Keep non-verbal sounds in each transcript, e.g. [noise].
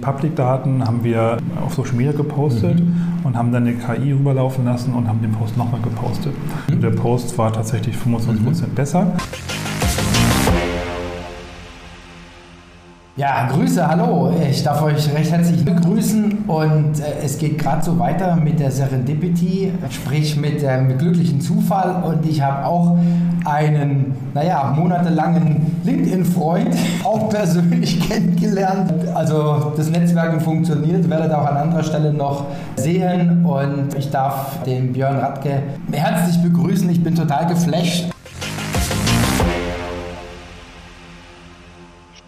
Public-Daten haben wir auf Social Media gepostet mhm. und haben dann eine KI rüberlaufen lassen und haben den Post nochmal gepostet. Mhm. Der Post war tatsächlich 25% mhm. besser. Ja, Grüße, hallo. Ich darf euch recht herzlich begrüßen und äh, es geht gerade so weiter mit der Serendipity, sprich mit dem glücklichen Zufall und ich habe auch einen, naja, monatelangen LinkedIn-Freund [laughs] auch persönlich kennengelernt. Also das Netzwerken funktioniert, werdet auch an anderer Stelle noch sehen und ich darf den Björn Radke herzlich begrüßen. Ich bin total geflasht.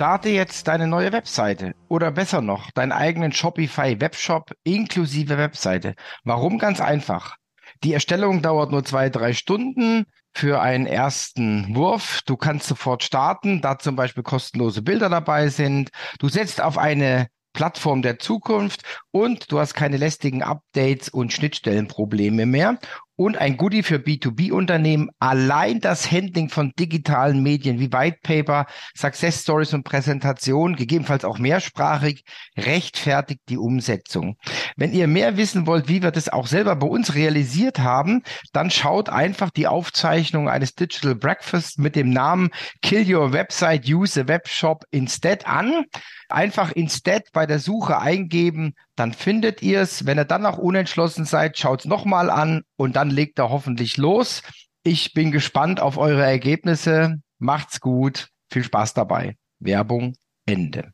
Starte jetzt deine neue Webseite oder besser noch, deinen eigenen Shopify Webshop inklusive Webseite. Warum? Ganz einfach. Die Erstellung dauert nur zwei, drei Stunden für einen ersten Wurf. Du kannst sofort starten, da zum Beispiel kostenlose Bilder dabei sind. Du setzt auf eine Plattform der Zukunft und du hast keine lästigen Updates und Schnittstellenprobleme mehr. Und ein Goodie für B2B-Unternehmen, allein das Handling von digitalen Medien wie White Paper, Success Stories und Präsentation, gegebenenfalls auch mehrsprachig, rechtfertigt die Umsetzung. Wenn ihr mehr wissen wollt, wie wir das auch selber bei uns realisiert haben, dann schaut einfach die Aufzeichnung eines Digital Breakfast mit dem Namen Kill Your Website, Use a Webshop Instead an. Einfach instead bei der Suche eingeben, dann findet ihr es. Wenn ihr dann noch unentschlossen seid, schaut es nochmal an und dann legt er hoffentlich los. Ich bin gespannt auf eure Ergebnisse. Macht's gut. Viel Spaß dabei. Werbung Ende.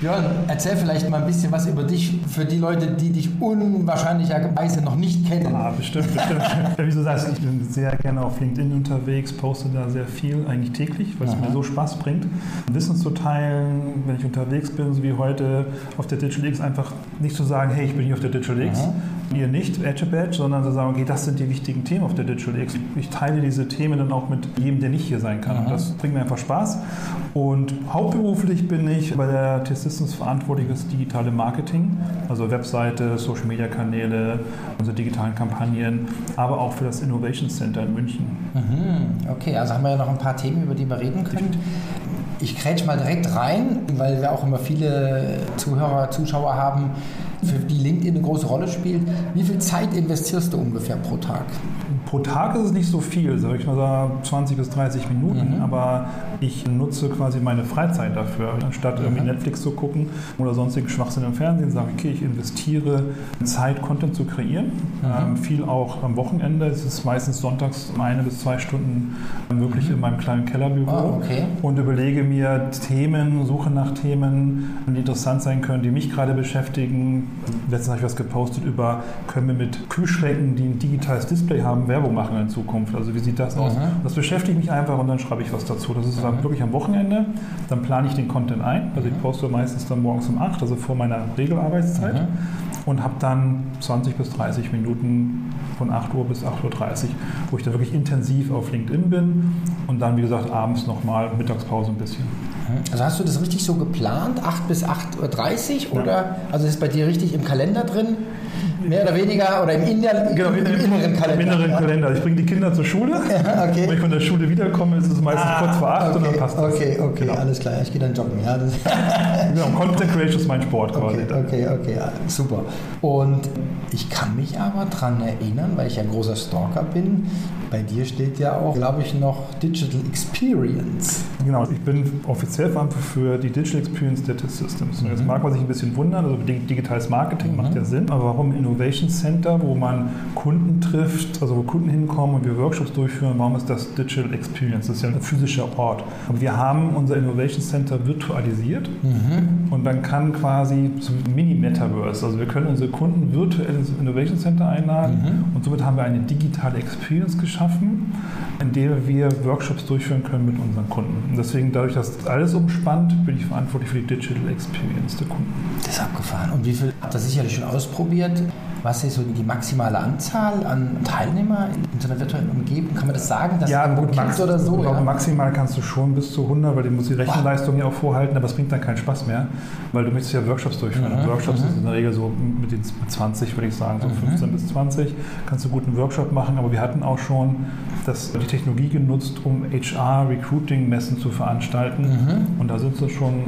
Björn, erzähl vielleicht mal ein bisschen was über dich für die Leute, die dich unwahrscheinlicherweise noch nicht kennen. Ah, bestimmt, bestimmt. Wie du sagst, ich bin sehr gerne auf LinkedIn unterwegs, poste da sehr viel, eigentlich täglich, weil es mir so Spaß bringt. Wissen zu teilen, wenn ich unterwegs bin, so wie heute auf der Digital X, einfach nicht zu sagen, hey, ich bin hier auf der Digital X, Aha. ihr nicht, Edge to Badge, sondern zu sagen, okay, das sind die wichtigen Themen auf der Digital X. Ich teile diese Themen dann auch mit jedem, der nicht hier sein kann. Und das bringt mir einfach Spaß. Und hauptberuflich bin ich bei der T-Systems verantwortlich für digitale Marketing, also Webseite, Social Media Kanäle, unsere digitalen Kampagnen, aber auch für das Innovation Center in München. Mhm, okay, also haben wir ja noch ein paar Themen, über die wir reden können. Ich krätsch mal direkt rein, weil wir auch immer viele Zuhörer, Zuschauer haben, für die LinkedIn eine große Rolle spielt. Wie viel Zeit investierst du ungefähr pro Tag? Pro Tag ist es nicht so viel, sag ich mal so 20 bis 30 Minuten, mhm. aber ich nutze quasi meine Freizeit dafür. Anstatt irgendwie mhm. Netflix zu gucken oder sonstigen Schwachsinn im Fernsehen, sage ich, okay, ich investiere Zeit, Content zu kreieren. Mhm. Ähm, viel auch am Wochenende. Es ist meistens sonntags eine bis zwei Stunden wirklich in meinem kleinen Kellerbüro oh, okay. und überlege mir Themen, suche nach Themen, die interessant sein können, die mich gerade beschäftigen. Letztens habe ich was gepostet über, können wir mit Kühlschränken, die ein digitales Display haben, Werbung machen in Zukunft. Also wie sieht das aus? Mhm. Das beschäftigt mich einfach und dann schreibe ich was dazu. Das ist mhm. wirklich am Wochenende. Dann plane ich den Content ein. Also ich mhm. poste meistens dann morgens um 8, also vor meiner Regelarbeitszeit. Mhm. Und habe dann 20 bis 30 Minuten von 8 Uhr bis 8.30 Uhr, wo ich dann wirklich intensiv auf LinkedIn bin und dann, wie gesagt, abends nochmal Mittagspause ein bisschen. Mhm. Also hast du das richtig so geplant, 8 bis 8.30 Uhr? Oder? Ja. Also ist bei dir richtig im Kalender drin? Mehr oder weniger oder im, Inner, genau, im, im inneren Kalender. Im inneren Kalender. Ich bringe die Kinder zur Schule. [laughs] Ja, okay. Wenn ich von der Schule wiederkomme, ist es meistens ah, kurz vor acht okay, und dann passt das. Okay, okay, genau. alles klar. Ich gehe dann joggen. Ja, [laughs] genau, Content Creation ist mein Sport quasi. Okay, okay, okay, super. Und ich kann mich aber daran erinnern, weil ich ja großer Stalker bin, bei dir steht ja auch, glaube ich, noch Digital Experience. Genau, ich bin offiziell verantwortlich für die Digital Experience Data Systems. Und jetzt mhm. mag man sich ein bisschen wundern, also digitales Marketing mhm. macht ja Sinn, aber warum Innovation Center, wo man Kunden trifft, also wo Kunden hinkommen und wir Workshops durchführen, warum ist das Digital Experience? Das ist ja ein physischer Ort. Aber wir haben unser Innovation Center virtualisiert mhm. und dann kann quasi so ein Mini-Metaverse, also wir können unsere Kunden virtuell ins Innovation Center einladen mhm. und somit haben wir eine digitale Experience geschaffen schaffen, in der wir Workshops durchführen können mit unseren Kunden. Und deswegen, dadurch, dass das alles umspannt, bin ich verantwortlich für die Digital Experience der Kunden. Das ist abgefahren. Und wie viel habt ihr sicherlich schon ausprobiert? Was ist so die maximale Anzahl an Teilnehmer in so einer virtuellen Umgebung? Kann man das sagen? Dass ja, gut, max, oder so? Ja? Maximal kannst du schon bis zu 100, weil du musst die Rechenleistung ja auch vorhalten, aber es bringt dann keinen Spaß mehr, weil du möchtest ja Workshops durchführen. Mhm. Workshops mhm. sind in der Regel so mit den 20, würde ich sagen, so mhm. 15 bis 20. Kannst du gut einen Workshop machen, aber wir hatten auch schon das, die Technologie genutzt, um HR-Recruiting-Messen zu veranstalten. Mhm. Und da sind sie schon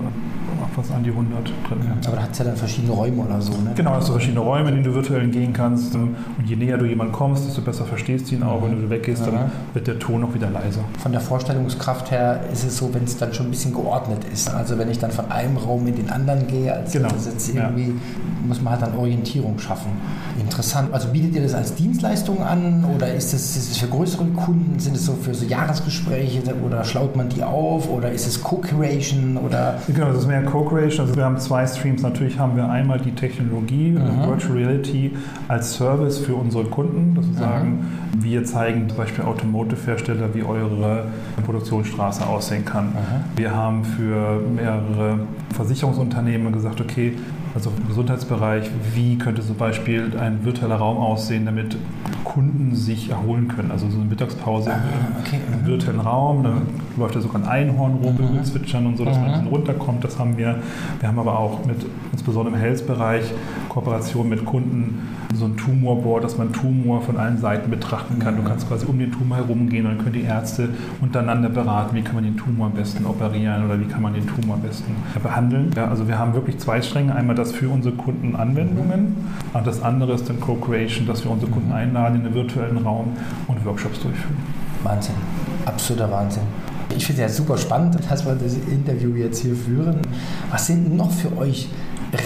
was an die 100 drin. Aber da hat es ja dann verschiedene Räume oder so, ne? Genau, hast du verschiedene Räume, in denen du virtuell gehen kannst. Und je näher du jemanden kommst, desto besser verstehst du ihn auch. Mhm. Wenn du weggehst, dann wird der Ton auch wieder leiser. Von der Vorstellungskraft her ist es so, wenn es dann schon ein bisschen geordnet ist. Also wenn ich dann von einem Raum in den anderen gehe, als genau. jetzt irgendwie, ja. muss man halt dann Orientierung schaffen. Interessant. Also bietet ihr das als Dienstleistung an oder ist es für größere Kunden? Sind es so für so Jahresgespräche oder schlaut man die auf oder ist es Co-Creation oder? Genau, das ist mehr Co-Creation. Also wir haben zwei Streams. Natürlich haben wir einmal die Technologie, mhm. Virtual Reality als Service für unsere Kunden. Das ist sagen, wir zeigen zum Beispiel Automotive-Hersteller, wie eure Produktionsstraße aussehen kann. Mhm. Wir haben für mehrere Versicherungsunternehmen gesagt, okay, also im Gesundheitsbereich, wie könnte zum Beispiel ein virtueller Raum aussehen, damit Kunden sich erholen können. Also so eine Mittagspause ah, okay. im, virtuellen Raum, da läuft ja sogar ein Einhorn rum, mhm. zwitschern und so, dass man dann runterkommt. Das haben wir. Wir haben aber auch mit, insbesondere im Health-Bereich, Kooperation mit Kunden, so ein Tumorboard, dass man Tumor von allen Seiten betrachten kann. Du kannst quasi um den Tumor herumgehen und dann können die Ärzte untereinander beraten, wie kann man den Tumor am besten operieren oder wie kann man den Tumor am besten behandeln. Ja, also wir haben wirklich zwei Stränge. Einmal das für unsere Kunden Anwendungen und das andere ist dann Co-Creation, dass wir unsere Kunden einladen in den virtuellen Raum und Workshops durchführen. Wahnsinn, absoluter Wahnsinn. Ich finde es ja super spannend, dass wir das Interview jetzt hier führen. Was sind noch für euch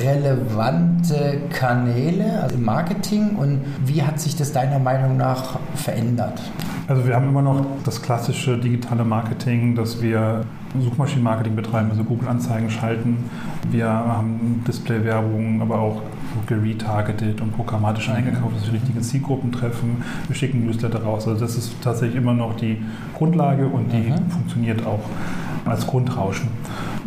relevante Kanäle also im Marketing und wie hat sich das deiner Meinung nach verändert? Also wir haben immer noch das klassische digitale Marketing, dass wir Suchmaschinenmarketing betreiben, also Google-Anzeigen schalten. Wir haben Display-Werbung, aber auch geretargetet und programmatisch mhm. eingekauft, dass wir richtige Zielgruppen treffen. Wir schicken Newsletter raus. Also das ist tatsächlich immer noch die Grundlage und die mhm. funktioniert auch als Grundrauschen.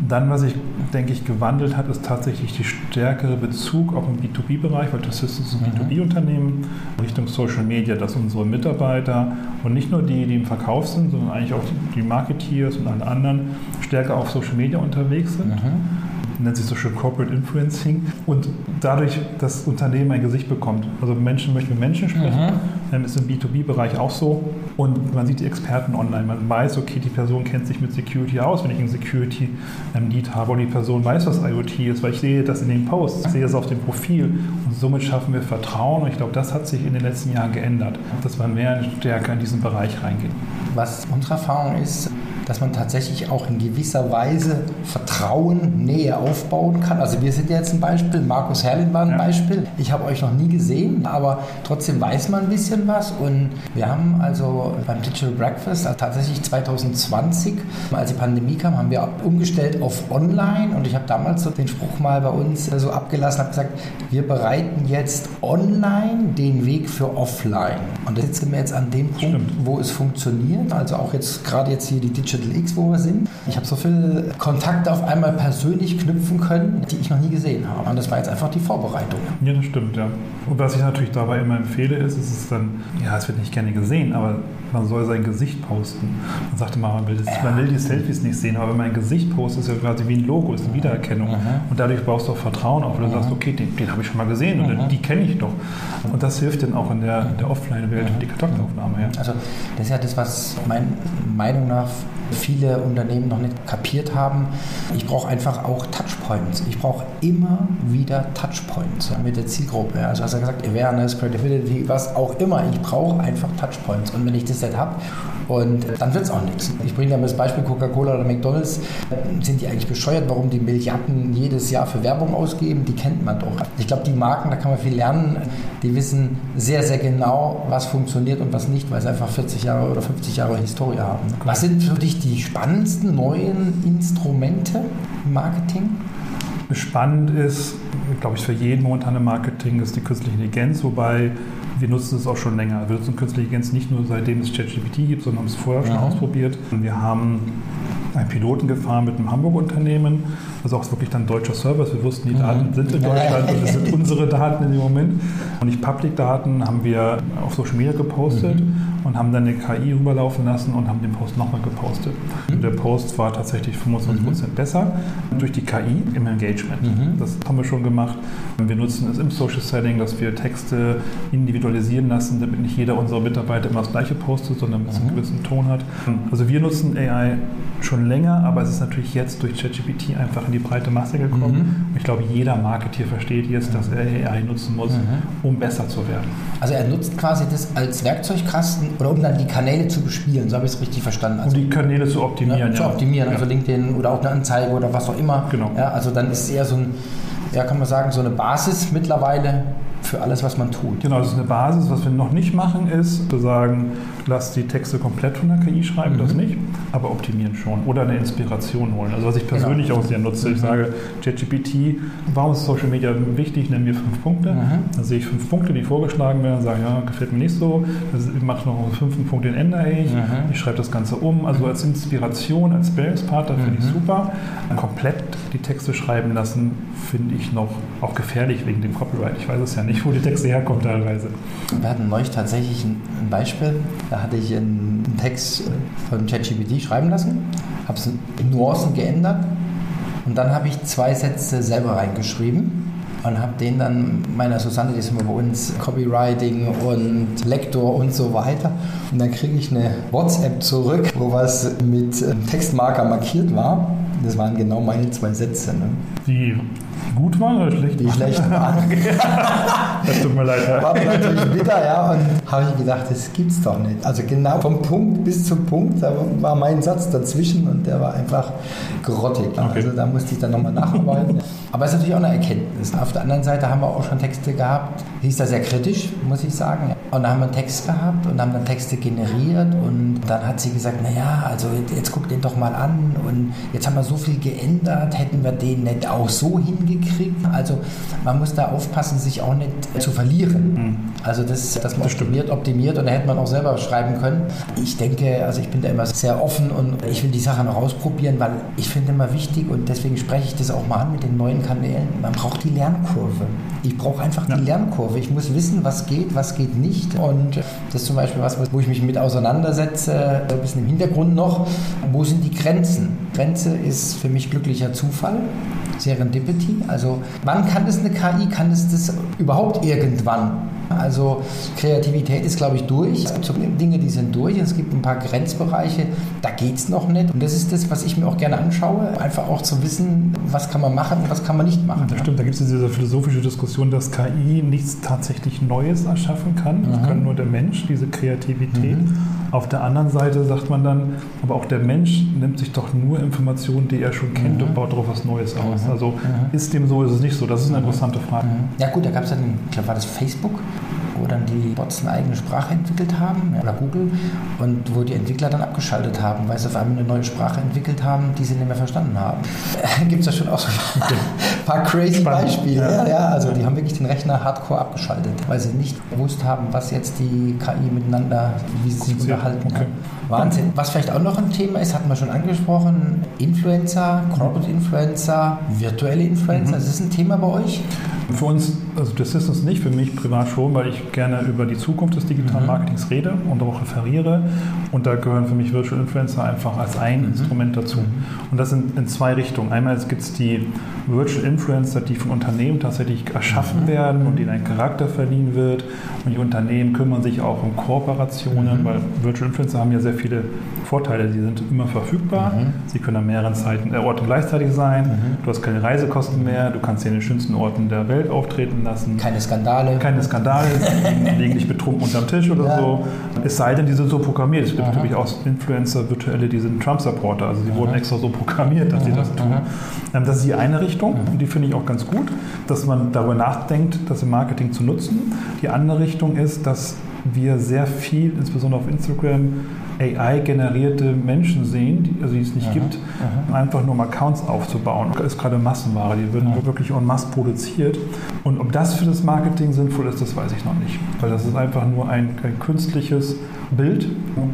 Dann, was sich, denke ich, gewandelt hat, ist tatsächlich die stärkere Bezug auch im B2B-Bereich, weil das ist ein mhm. B2B-Unternehmen, Richtung Social Media, dass unsere Mitarbeiter und nicht nur die, die im Verkauf sind, sondern eigentlich auch die Marketeers und alle anderen stärker auf Social Media unterwegs sind. Mhm nennt sich so schön Corporate Influencing und dadurch das Unternehmen ein Gesicht bekommt. Also Menschen möchten mit Menschen sprechen, mhm. ist im B2B-Bereich auch so und man sieht die Experten online. Man weiß, okay, die Person kennt sich mit Security aus, wenn ich einen Security-Need habe und die Person weiß, was IoT ist, weil ich sehe das in den Posts, ich sehe das auf dem Profil und somit schaffen wir Vertrauen und ich glaube, das hat sich in den letzten Jahren geändert, dass man mehr stärker in diesen Bereich reingeht. Was unsere Erfahrung ist, dass man tatsächlich auch in gewisser Weise Vertrauen, Nähe aufbauen kann. Also wir sind jetzt ein Beispiel, Markus Herrlin war ein ja. Beispiel. Ich habe euch noch nie gesehen, aber trotzdem weiß man ein bisschen was. Und wir haben also beim Digital Breakfast also tatsächlich 2020, als die Pandemie kam, haben wir umgestellt auf Online. Und ich habe damals so den Spruch mal bei uns so abgelassen, habe gesagt, wir bereiten jetzt online den Weg für offline. Und da sitzen wir jetzt an dem Punkt, Stimmt. wo es funktioniert. Also auch jetzt gerade jetzt hier die Digital Digital X, wo wir sind. Ich habe so viele Kontakte auf einmal persönlich knüpfen können, die ich noch nie gesehen habe. Und das war jetzt einfach die Vorbereitung. Ja, das stimmt, ja. Und was ich natürlich dabei immer empfehle, ist, ist es dann, ja, es wird nicht gerne gesehen, aber man soll sein Gesicht posten. Man sagte mal, man will, das, ja. man will die Selfies nicht sehen, aber wenn man ein Gesicht postet, ist ja quasi wie ein Logo, ist eine Wiedererkennung. Mhm. Und dadurch baust du auch Vertrauen auf, weil du mhm. sagst, okay, den, den habe ich schon mal gesehen mhm. und die kenne ich doch. Und das hilft dann auch in der, der Offline-Welt, die Kontaktaufnahme. Ja. Also das ist ja das, was meiner Meinung nach viele Unternehmen noch nicht kapiert haben. Ich brauche einfach auch Touchpoints. Ich brauche immer wieder Touchpoints mit der Zielgruppe. Also hast du gesagt, Awareness, Credibility, was auch immer. Ich brauche einfach Touchpoints. Und wenn ich das nicht habe, und dann wird es auch nichts. Ich bringe da das Beispiel Coca-Cola oder McDonalds. Sind die eigentlich bescheuert, warum die Milliarden jedes Jahr für Werbung ausgeben? Die kennt man doch. Ich glaube, die Marken, da kann man viel lernen. Die wissen sehr, sehr genau, was funktioniert und was nicht, weil sie einfach 40 Jahre oder 50 Jahre Historie haben. Was sind für dich die spannendsten neuen Instrumente im Marketing? Spannend ist, glaube ich, für jeden momentan im Marketing ist die künstliche Intelligenz, wobei wir nutzen es auch schon länger. Wir nutzen künstliche Intelligenz nicht nur seitdem es ChatGPT gibt, sondern haben es vorher schon mhm. ausprobiert. Und wir haben einen Piloten gefahren mit einem Hamburg-Unternehmen, also auch wirklich dann deutscher Service. Wir wussten, die Daten sind in Deutschland und das sind [laughs] unsere Daten in dem Moment. Und nicht Public-Daten haben wir auf Social Media gepostet und haben dann eine KI rüberlaufen lassen und haben den Post nochmal gepostet. Und der Post war tatsächlich 25% besser durch die KI im Engagement. Das haben wir schon gemacht. Wir nutzen es im Social Setting, dass wir Texte individualisieren lassen, damit nicht jeder unserer Mitarbeiter immer das gleiche postet, sondern es einen gewissen Ton hat. Also wir nutzen AI schon länger, aber es ist natürlich jetzt durch ChatGPT einfach in die breite Masse gekommen. Ich glaube, jeder Marketeer versteht jetzt, dass er AI nutzen muss, um besser zu werden. Also er nutzt quasi das als Werkzeugkasten oder um dann die Kanäle zu bespielen, so habe ich es richtig verstanden. Um Also, die Kanäle zu optimieren. ne, zu optimieren, also Ja. LinkedIn oder auch eine Anzeige oder was auch immer. Genau. Ja, also dann ist es eher so ein, ja kann man sagen, so eine Basis mittlerweile für alles, was man tut. Genau, das ist eine Basis. Was wir noch nicht machen, ist zu sagen, lass die Texte komplett von der KI schreiben, das nicht, aber optimieren schon oder eine Inspiration holen. Also was ich persönlich auch sehr nutze, ich sage, ChatGPT, warum ist Social Media wichtig? Nenn mir fünf Punkte. Dann sehe ich fünf Punkte, die vorgeschlagen werden, sage, ja, gefällt mir nicht so. Das mache noch einen fünften Punkt, den ändere ich. Ich schreibe das Ganze um. Also als Inspiration, als Sparringspartner finde ich super. Komplett die Texte schreiben lassen, finde ich noch auch gefährlich wegen dem Copyright. Ich weiß es ja nicht, wo die Texte herkommen teilweise. Wir hatten neulich tatsächlich ein, Beispiel. Da hatte ich einen, Text von ChatGPT schreiben lassen, habe es in Nuancen geändert und dann habe ich zwei Sätze selber reingeschrieben und habe den dann meiner Susanne, die ist immer bei uns, Copywriting und Lektor und so weiter. Und dann kriege ich eine WhatsApp zurück, wo was mit ähm, Textmarker markiert war. Das waren genau meine zwei Sätze. Ne? Die gut waren oder schlecht? Die schlecht waren. [laughs] Das tut mir leid. Ja. War natürlich bitter, ja. Und habe ich gedacht, das gibt's doch nicht. Also genau vom Punkt bis zum Punkt, da war mein Satz dazwischen und der war einfach grottig. Okay. Also da musste ich dann nochmal nacharbeiten. Aber es ist natürlich auch eine Erkenntnis. Auf der anderen Seite haben wir auch schon Texte gehabt, die ist da sehr kritisch, muss ich sagen. Und da haben wir einen Text gehabt und haben dann Texte generiert und dann hat sie gesagt, naja, also jetzt guck den doch mal an und jetzt haben wir so viel geändert, hätten wir den nicht auch so hingekriegt. Also man muss da aufpassen, sich auch nicht zu verlieren. Also das, dass man Das stimmt. optimiert, optimiert und da hätte man auch selber schreiben können. Ich denke, also ich bin da immer sehr offen und ich will die Sache noch ausprobieren, weil ich finde immer wichtig und deswegen spreche ich das auch mal an mit den neuen Kanälen. Man braucht die Lernkurve. Ich brauche einfach Ja. die Lernkurve. Ich muss wissen, was geht, was geht nicht. Und das ist zum Beispiel was, wo ich mich mit auseinandersetze, ein bisschen im Hintergrund noch. Wo sind die Grenzen? Grenze ist für mich glücklicher Zufall. Serendipity, also wann kann das eine KI, kann es das überhaupt irgendwann? Also Kreativität ist, glaube ich, durch. Es gibt so Dinge, die sind durch. Es gibt ein paar Grenzbereiche, da geht es noch nicht. Und das ist das, was ich mir auch gerne anschaue. Einfach auch zu wissen, was kann man machen und was kann man nicht machen. Das stimmt, da gibt es diese philosophische Diskussion, dass KI nichts tatsächlich Neues erschaffen kann. Das kann nur der Mensch, diese Kreativität. Auf der anderen Seite sagt man dann, aber auch der Mensch nimmt sich doch nur Informationen, die er schon kennt und baut darauf was Neues aus. Also ist dem so, ist es nicht so? Das ist eine interessante Frage. Ja gut, da gab es dann, ich glaube, war das Facebook, wo dann die Bots eine eigene Sprache entwickelt haben, oder Google, und wo die Entwickler dann abgeschaltet haben, weil sie auf einmal eine neue Sprache entwickelt haben, die sie nicht mehr verstanden haben. [laughs] Gibt es da schon auch so ein paar crazy Spannend, Beispiele. ja. Ja. Also die haben wirklich den Rechner hardcore abgeschaltet, weil sie nicht gewusst haben, was jetzt die KI miteinander, wie sie sich unterhalten. Okay. Wahnsinn. Was vielleicht auch noch ein Thema ist, hatten wir schon angesprochen, Influencer, Corporate Influencer, virtuelle Influencer, das ist ein Thema bei euch? Für uns, also das ist es nicht, für mich privat schon, weil ich gerne über die Zukunft des digitalen Marketings rede und auch referiere. Und da gehören für mich Virtual Influencer einfach als ein Instrument dazu. Und das sind in zwei Richtungen. Einmal gibt es die Virtual Influencer, die von Unternehmen tatsächlich erschaffen werden und denen ein Charakter verliehen wird. Und die Unternehmen kümmern sich auch um Kooperationen, weil Virtual Influencer haben ja sehr viele Vorteile. Sie sind immer verfügbar, sie können an mehreren Zeiten, äh, Orten gleichzeitig sein, du hast keine Reisekosten mehr, du kannst sie in den schönsten Orten der Welt auftreten lassen. Keine Skandale. Keine Skandale, [laughs] liegen nicht betrunken unterm Tisch oder Ja. so. Es sei denn, die sind so programmiert. Es gibt natürlich auch Influencer, virtuelle, die sind Trump-Supporter. Also die wurden extra so programmiert, dass sie das tun. Ähm, Das ist die eine Richtung und die finde ich auch ganz gut, dass man darüber nachdenkt, das im Marketing zu nutzen. Die andere Richtung ist, dass wir sehr viel, insbesondere auf Instagram, AI-generierte Menschen sehen, die, also die es nicht gibt, einfach nur um Accounts aufzubauen. Das ist gerade Massenware, die werden wirklich en masse produziert. Und ob das für das Marketing sinnvoll ist, das weiß ich noch nicht. Weil das ist einfach nur ein, ein künstliches Bild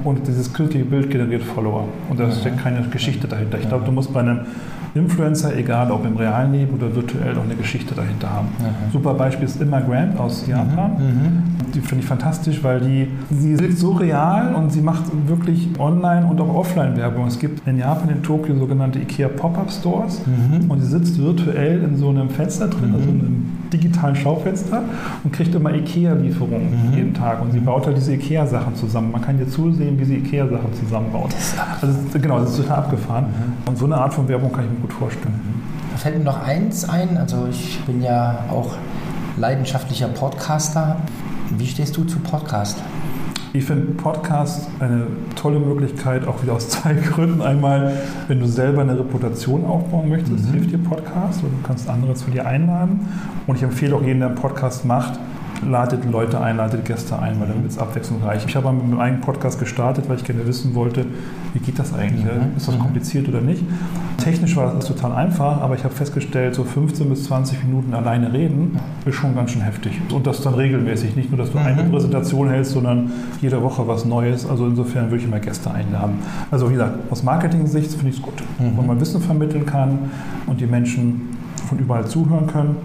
und dieses künstliche Bild generiert Follower. Und da steckt keine Geschichte dahinter. Ich glaube, du musst bei einem Influencer, egal ob im realen Leben oder virtuell, auch eine Geschichte dahinter haben. Mhm. Super Beispiel ist Imma Grant aus Japan. Die finde ich fantastisch, weil die, sie ist so real und sie macht wirklich Online- und auch Offline-Werbung. Es gibt in Japan, in Tokio, sogenannte IKEA Pop-Up Stores und sie sitzt virtuell in so einem Fenster drin, also in einem digitalen Schaufenster und kriegt immer IKEA-Lieferungen jeden Tag. Und sie baut halt diese IKEA-Sachen zusammen. Man kann ihr zusehen, wie sie IKEA-Sachen zusammenbaut. Also, genau, das ist total abgefahren. Und so eine Art von Werbung kann ich mir gut vorstellen. Da fällt mir noch eins ein. Also ich bin ja auch leidenschaftlicher Podcaster. Wie stehst du zu Podcast? Ich finde Podcast eine tolle Möglichkeit, auch wieder aus zwei [laughs] Gründen. Einmal, wenn du selber eine Reputation aufbauen möchtest, hilft dir Podcast und du kannst andere zu dir einladen. Und ich empfehle auch jeden, der einen Podcast macht, ladet Leute ein, ladet Gäste ein, weil dann wird es abwechslungsreich. Ich habe mit meinem eigenen Podcast gestartet, weil ich gerne wissen wollte, wie geht das eigentlich? Ist das kompliziert oder nicht? Technisch war das total einfach, aber ich habe festgestellt, so 15 bis 20 Minuten alleine reden ist schon ganz schön heftig. Und das dann regelmäßig. Nicht nur, dass du eine Präsentation hältst, sondern jede Woche was Neues. Also insofern würde ich immer Gäste einladen. Also wie gesagt, aus Marketing-Sicht finde ich es gut. Wenn man Wissen vermitteln kann und die Menschen von überall zuhören können.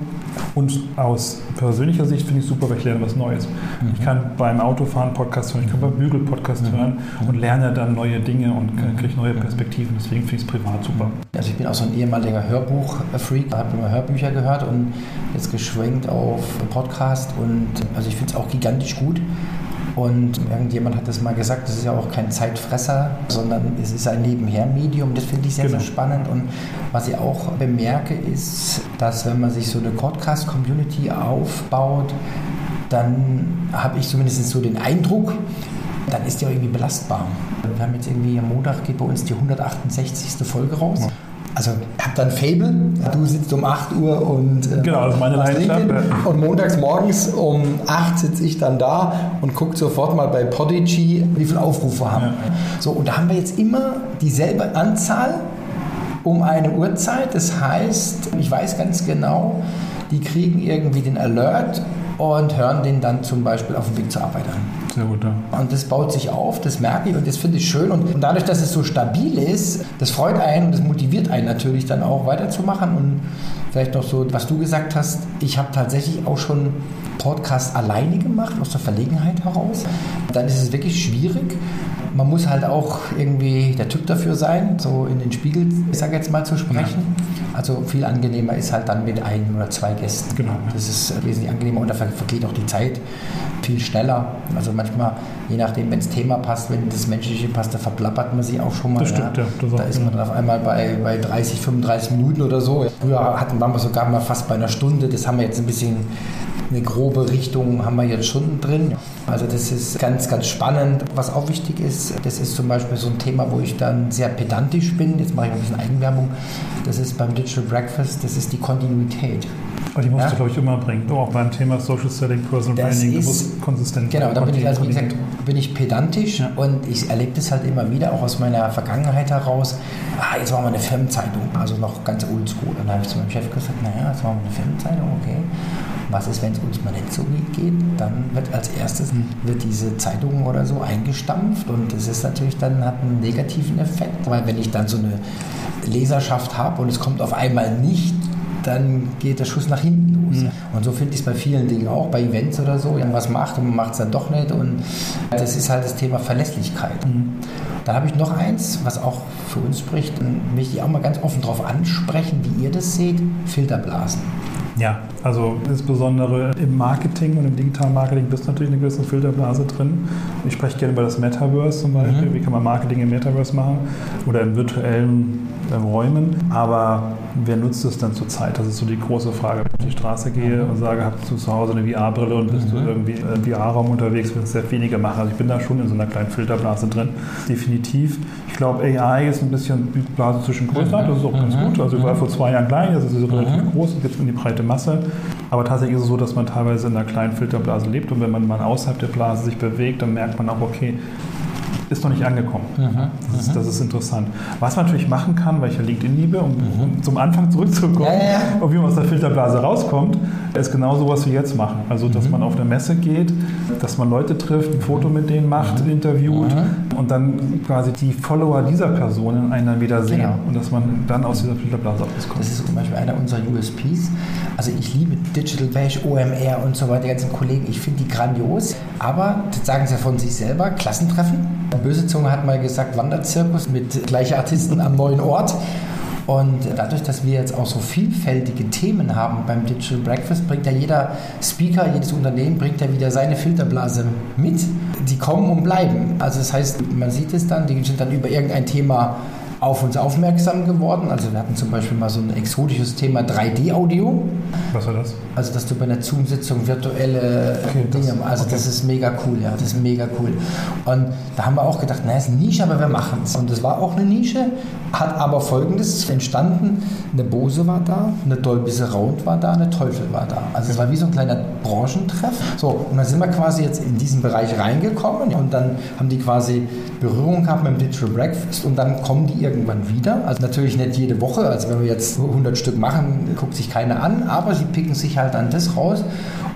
Und aus persönlicher Sicht finde ich super, weil ich lerne was Neues. Ich kann beim Autofahren Podcast hören, ich kann beim Bügel Podcast hören und lerne dann neue Dinge und kriege neue Perspektiven. Deswegen finde ich es privat super. Also ich bin auch so ein ehemaliger Hörbuch-Freak, habe immer Hörbücher gehört und jetzt geschwenkt auf Podcast und also ich finde es auch gigantisch gut. Und irgendjemand hat das mal gesagt, das ist ja auch kein Zeitfresser, sondern es ist ein Nebenher-Medium. Das finde ich sehr, Genau. sehr spannend. Und was ich auch bemerke, ist, dass wenn man sich so eine Podcast-Community aufbaut, dann habe ich zumindest so den Eindruck, dann ist die auch irgendwie belastbar. Wir haben jetzt irgendwie am Montag geht bei uns die 168. Folge raus. Also hab dann Fable, du sitzt um 8 Uhr und äh, Genau, das ist meine Leidenschaft, ja. und montags morgens um 8 sitze ich dann da und gucke sofort mal bei Podigy, wie viele Aufrufe wir haben. So, und da haben wir jetzt immer dieselbe Anzahl um eine Uhrzeit. Das heißt, ich weiß ganz genau, die kriegen irgendwie den Alert und hören den dann zum Beispiel auf dem Weg zur Arbeit an. Sehr gut, ja. Und das baut sich auf, das merke ich und das finde ich schön. Und, und dadurch, dass es so stabil ist, das freut einen und das motiviert einen natürlich dann auch weiterzumachen. Und vielleicht noch so, was du gesagt hast, ich habe tatsächlich auch schon Podcast alleine gemacht, aus der Verlegenheit heraus. Dann ist es wirklich schwierig. Man muss halt auch irgendwie der Typ dafür sein, so in den Spiegel, ich sage jetzt mal, zu sprechen. Also viel angenehmer ist halt dann mit ein oder zwei Gästen. Genau, ja. Das ist wesentlich angenehmer und da ver- vergeht auch die Zeit viel schneller. Also manchmal, je nachdem, wenn das Thema passt, wenn das Menschliche passt, da verplappert man sich auch schon mal. Das stimmt, ja, das da ist man dann auf einmal bei, bei 30, 35 Minuten oder so. Früher hatten, waren wir sogar mal fast bei einer Stunde. Das haben wir jetzt ein bisschen, eine grobe Richtung haben wir jetzt schon drin. Also das ist ganz, ganz spannend. Was auch wichtig ist, das ist zum Beispiel so ein Thema, wo ich dann sehr pedantisch bin. Jetzt mache ich ein bisschen Eigenwerbung. Das ist beim Digital Breakfast, das ist die Kontinuität. Aber die musst Ja. du, glaube ich, immer bringen. Auch beim Thema Social Selling, Personal Das Branding, du musst konsistent Genau, da bin ich, also wie gesagt, bin ich pedantisch Ja. und ich erlebe das halt immer wieder, auch aus meiner Vergangenheit heraus. Ah, jetzt machen wir eine Firmenzeitung, also noch ganz oldschool. Und dann habe ich zu meinem Chef gesagt, naja, jetzt machen wir eine Firmenzeitung, okay. Was ist, wenn es uns mal nicht so gut geht? Dann wird als erstes wird diese Zeitung oder so eingestampft und das ist natürlich dann hat einen negativen Effekt, weil wenn ich dann so eine Leserschaft habe und es kommt auf einmal nicht, dann geht der Schuss nach hinten los. Und so finde ich es bei vielen Dingen auch, bei Events oder so. Irgendwas macht und man macht es dann doch nicht. Und das ist halt das Thema Verlässlichkeit. Dann habe ich noch eins, was auch für uns spricht, und möchte ich auch mal ganz offen darauf ansprechen, wie ihr das seht: Filterblasen. Ja, also insbesondere im Marketing und im digitalen Marketing ist natürlich eine gewisse Filterblase drin. Ich spreche gerne über das Metaverse zum Beispiel. Wie kann man Marketing im Metaverse machen oder in virtuellen ähm, Räumen? Aber wer nutzt es dann zurzeit? Das ist so die große Frage. Wenn ich auf die Straße gehe und sage, hast du zu Hause eine VR-Brille und bist du irgendwie im VR-Raum unterwegs, wird es sehr wenige machen. Also ich bin da schon in so einer kleinen Filterblase drin. Definitiv. Ich glaube, AI ist ein bisschen die Blase zwischen größer. Das ist auch ganz gut. Also ich war vor zwei Jahren klein, jetzt ist sie relativ groß und geht in die breite Masse. Aber tatsächlich ist es so, dass man teilweise in einer kleinen Filterblase lebt und wenn man mal außerhalb der Blase sich bewegt, dann merkt man auch, okay, ist noch nicht angekommen. Mhm. Das, ist, das, ist, interessant. Was man natürlich machen kann, weil ich ja LinkedIn liebe, um, um zum Anfang zurückzukommen, ja, ja. und wie man aus der Filterblase rauskommt, ist genau so, was wir jetzt machen. Also, dass mhm. man auf eine Messe geht, dass man Leute trifft, ein Foto mit denen macht, mhm. interviewt mhm. und dann quasi die Follower dieser Personen einen dann wieder sehen genau. und dass man dann aus dieser Filterblase rauskommt. Das ist zum Beispiel einer unserer USPs. Also ich liebe Digital Bash, OMR und so weiter, die ganzen Kollegen, ich finde die grandios, aber das sagen sie ja von sich selber, Klassentreffen. Böse Zunge hat mal gesagt, Wanderzirkus mit gleichen Artisten am neuen Ort. Und dadurch, dass wir jetzt auch so vielfältige Themen haben beim Digital Breakfast, bringt ja jeder Speaker, jedes Unternehmen bringt ja wieder seine Filterblase mit. Die kommen und bleiben. Also das heißt, man sieht es dann, die sind dann über irgendein Thema auf uns aufmerksam geworden. Also wir hatten zum Beispiel mal so ein exotisches Thema 3D-Audio. Was war das? Also dass du bei einer Zoom-Sitzung virtuelle okay, Dinge, das, also okay. das ist mega cool, ja, das ist mega cool. Und da haben wir auch gedacht, naja, ist eine Nische, aber wir machen es. Und das war auch eine Nische, hat aber folgendes entstanden, eine Bose war da, eine Dolby Surround war da, eine Teufel war da. Also es war wie so ein kleiner Branchentreff. So, und dann sind wir quasi jetzt in diesen Bereich reingekommen und dann haben die quasi Berührung gehabt mit dem Digital Breakfast und dann kommen die irgendwann wieder. Also natürlich nicht jede Woche, also wenn wir jetzt 100 Stück machen, guckt sich keiner an, aber sie picken sich halt dann das raus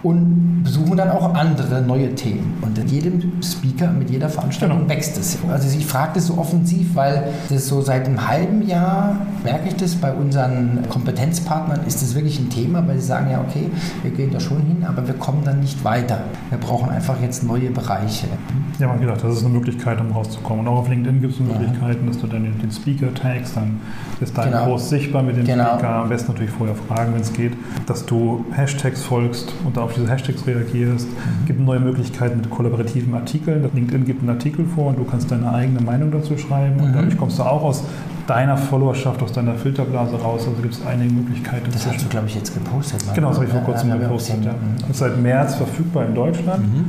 und besuchen dann auch andere neue Themen. Und in jedem Speaker, mit jeder Veranstaltung genau. wächst es. Also ich frage das so offensiv, weil das so seit einem halben Jahr, merke ich das, bei unseren Kompetenzpartnern ist das wirklich ein Thema, weil sie sagen, ja okay, wir gehen da schon hin, aber wir kommen dann nicht weiter. Wir brauchen einfach jetzt neue Bereiche. Ja, man gedacht, das ist eine Möglichkeit, um rauszukommen. Und auch auf LinkedIn gibt es Möglichkeiten, dass du dann den Speaker tagst, dann ist dein genau. Post sichtbar mit dem genau. Speaker. Am besten natürlich vorher fragen, wenn es geht, dass du Hashtags folgst und auf diese Hashtags reagierst. Mhm. Es gibt neue Möglichkeiten mit kollaborativen Artikeln. LinkedIn gibt einen Artikel vor und du kannst deine eigene Meinung dazu schreiben. Mhm. Und dadurch kommst du auch aus deiner Followerschaft, aus deiner Filterblase raus. Also gibt es einige Möglichkeiten. Das hast du, glaube ich, jetzt gepostet. Genau, das habe ich vor kurzem gepostet. Ja. Ist seit März verfügbar in Deutschland. Mhm.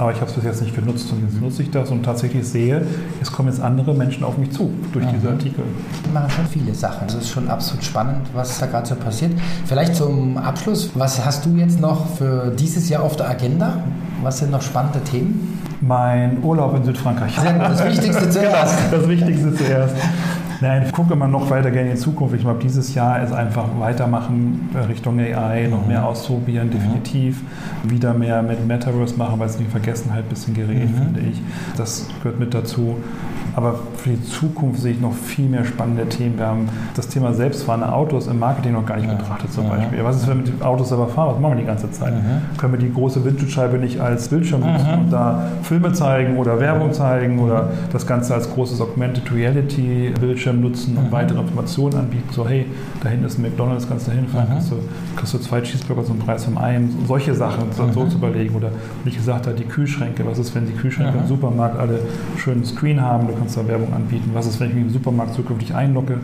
Aber ich habe es bis jetzt nicht genutzt und jetzt nutze ich das und tatsächlich sehe, es kommen jetzt andere Menschen auf mich zu durch mhm. diese Artikel. Wir machen schon viele Sachen. Es ist schon absolut spannend, was da gerade so passiert. Vielleicht zum Abschluss, was hast du jetzt noch für dieses Jahr auf der Agenda? Was sind noch spannende Themen? Mein Urlaub in Südfrankreich. Das Wichtigste [laughs] zuerst. das Wichtigste zuerst. Nein, ich gucke immer noch weiter gerne in die Zukunft. Ich glaube, dieses Jahr ist einfach weitermachen Richtung AI, noch mehr ausprobieren, mhm. definitiv. Wieder mehr mit Metaverse machen, weil es die Vergessenheit ein bisschen gerät, mhm. finde ich. Das gehört mit dazu. Aber für die Zukunft sehe ich noch viel mehr spannende Themen. Wir haben das Thema selbstfahrende Autos im Marketing noch gar nicht ja. betrachtet zum Beispiel. Was ist, wenn wir mit Autos selber fahren? Was machen wir die ganze Zeit? Mhm. Können wir die große Windschutzscheibe nicht als Bildschirm nutzen mhm. und da Filme zeigen oder Werbung zeigen oder das Ganze als großes Augmented Reality Bildschirm nutzen und mhm. weitere Informationen anbieten? So, hey, da hinten ist ein McDonalds, kannst du hinfahren, mhm. kriegst, du, kriegst du zwei Cheeseburger zum Preis von einem. Solche Sachen so zu überlegen. Oder wie ich gesagt habe, die Kühlschränke. Was ist, wenn die Kühlschränke im Supermarkt alle schönen Screen haben? Du kannst da Werbung anbieten. Was ist, wenn ich mich im Supermarkt zukünftig einlogge,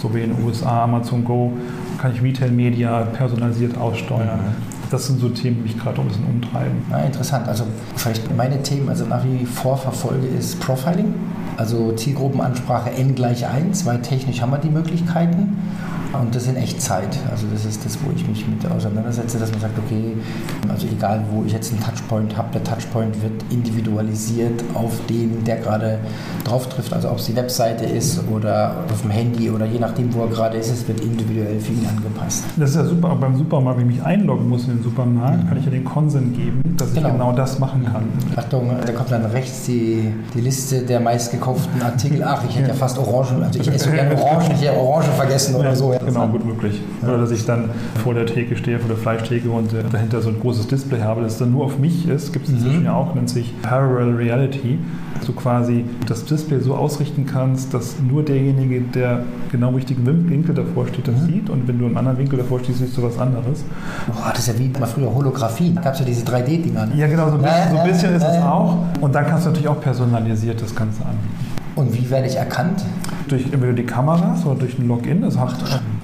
so wie in den USA, Amazon Go, kann ich Retail-Media personalisiert aussteuern. Mhm. Das sind so Themen, die mich gerade ein bisschen umtreiben. Ja, interessant. Also vielleicht meine Themen, also nach wie vor verfolge, ist Profiling. Also Zielgruppenansprache n gleich 1, weil technisch haben wir die Möglichkeiten. Und das in Echtzeit. Also das ist das, wo ich mich mit auseinandersetze, dass man sagt, okay, also egal wo ich jetzt einen Touchpoint habe, der Touchpoint wird individualisiert auf den, der gerade drauf trifft. Also ob es die Webseite ist oder auf dem Handy oder je nachdem, wo er gerade ist, es wird individuell für ihn angepasst. Das ist ja super, auch beim Supermarkt, wenn ich mich einloggen muss in den Supermarkt, mhm. kann ich ja den Konsent geben, dass genau. ich genau das machen kann. Mhm. Achtung, da kommt dann rechts die, die Liste der meistgekauften Artikel. Ach, ich hätte ja fast Orangen, also ich esse [laughs] gerne Orangen, ich hätte Orange vergessen oder so. Genau, gut möglich. Ja. Oder dass ich dann vor der Theke stehe, vor der Fleischtheke und äh, dahinter so ein großes Display habe, das dann nur auf mich ist. Gibt es inzwischen mhm. ja auch, nennt sich Parallel Reality. Dass du quasi das Display so ausrichten kannst, dass nur derjenige, der genau richtigen Winkel davor steht, das mhm. sieht. Und wenn du im anderen Winkel davor stehst, siehst du was anderes. Boah, das ist ja wie mal früher Holographie. Da gab es ja diese 3D-Dinger. Ne? Ja, genau, so ein bisschen, so ein bisschen ist es auch. Und dann kannst du natürlich auch personalisiert das Ganze anbieten. Und wie werde ich erkannt? Durch entweder die Kameras oder durch ein Login. Das hat,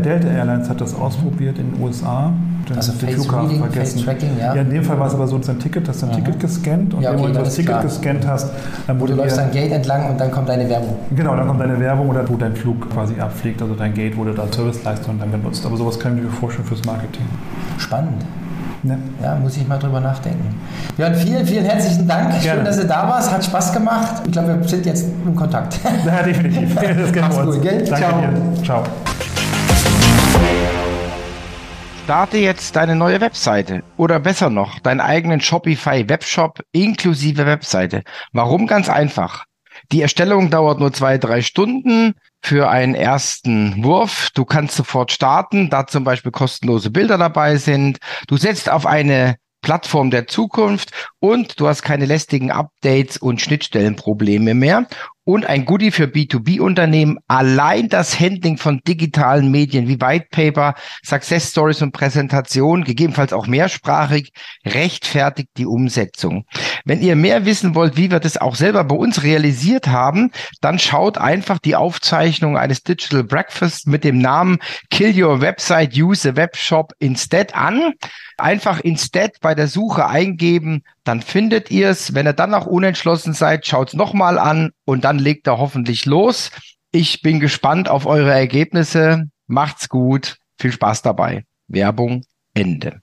Delta Airlines hat das ausprobiert in den USA. Den, also den Flughafen Reading, vergessen. Ja. ja. in dem Fall war es aber so, dass ein Ticket, hast du ein Aha. Ticket gescannt und ja, okay, wenn du das Ticket klar. gescannt hast, dann wurde Du läufst dein Gate entlang und dann kommt deine Werbung. Genau, dann kommt deine Werbung oder wo dein Flug quasi abfliegt. Also dein Gate wurde da Serviceleistung dann genutzt. Aber sowas kann ich mir vorstellen fürs Marketing. Spannend. Ja. ja. muss ich mal drüber nachdenken. Björn, vielen, vielen herzlichen Dank. Gerne. Schön, dass du da warst. Hat Spaß gemacht. Ich glaube, wir sind jetzt in Kontakt. [laughs] Ja, definitiv. [laughs] Das Mach's gut, gell? Danke Ciao. Dir. Ciao. Starte jetzt deine neue Webseite oder besser noch, deinen eigenen Shopify Webshop inklusive Webseite. Warum? Ganz einfach. Die Erstellung dauert nur zwei, drei Stunden für einen ersten Wurf. Du kannst sofort starten, da zum Beispiel kostenlose Bilder dabei sind. Du setzt auf eine Plattform der Zukunft und du hast keine lästigen Updates und Schnittstellenprobleme mehr. Und ein Goodie für B2B-Unternehmen, allein das Handling von digitalen Medien wie White Paper, Success Stories und Präsentation, gegebenenfalls auch mehrsprachig, rechtfertigt die Umsetzung. Wenn ihr mehr wissen wollt, wie wir das auch selber bei uns realisiert haben, dann schaut einfach die Aufzeichnung eines Digital Breakfast mit dem Namen Kill Your Website, Use a Webshop Instead an. Einfach Instead bei der Suche eingeben, dann findet ihr es. Wenn ihr dann noch unentschlossen seid, schaut es nochmal an und dann legt er hoffentlich los. Ich bin gespannt auf eure Ergebnisse. Macht's gut. Viel Spaß dabei. Werbung Ende.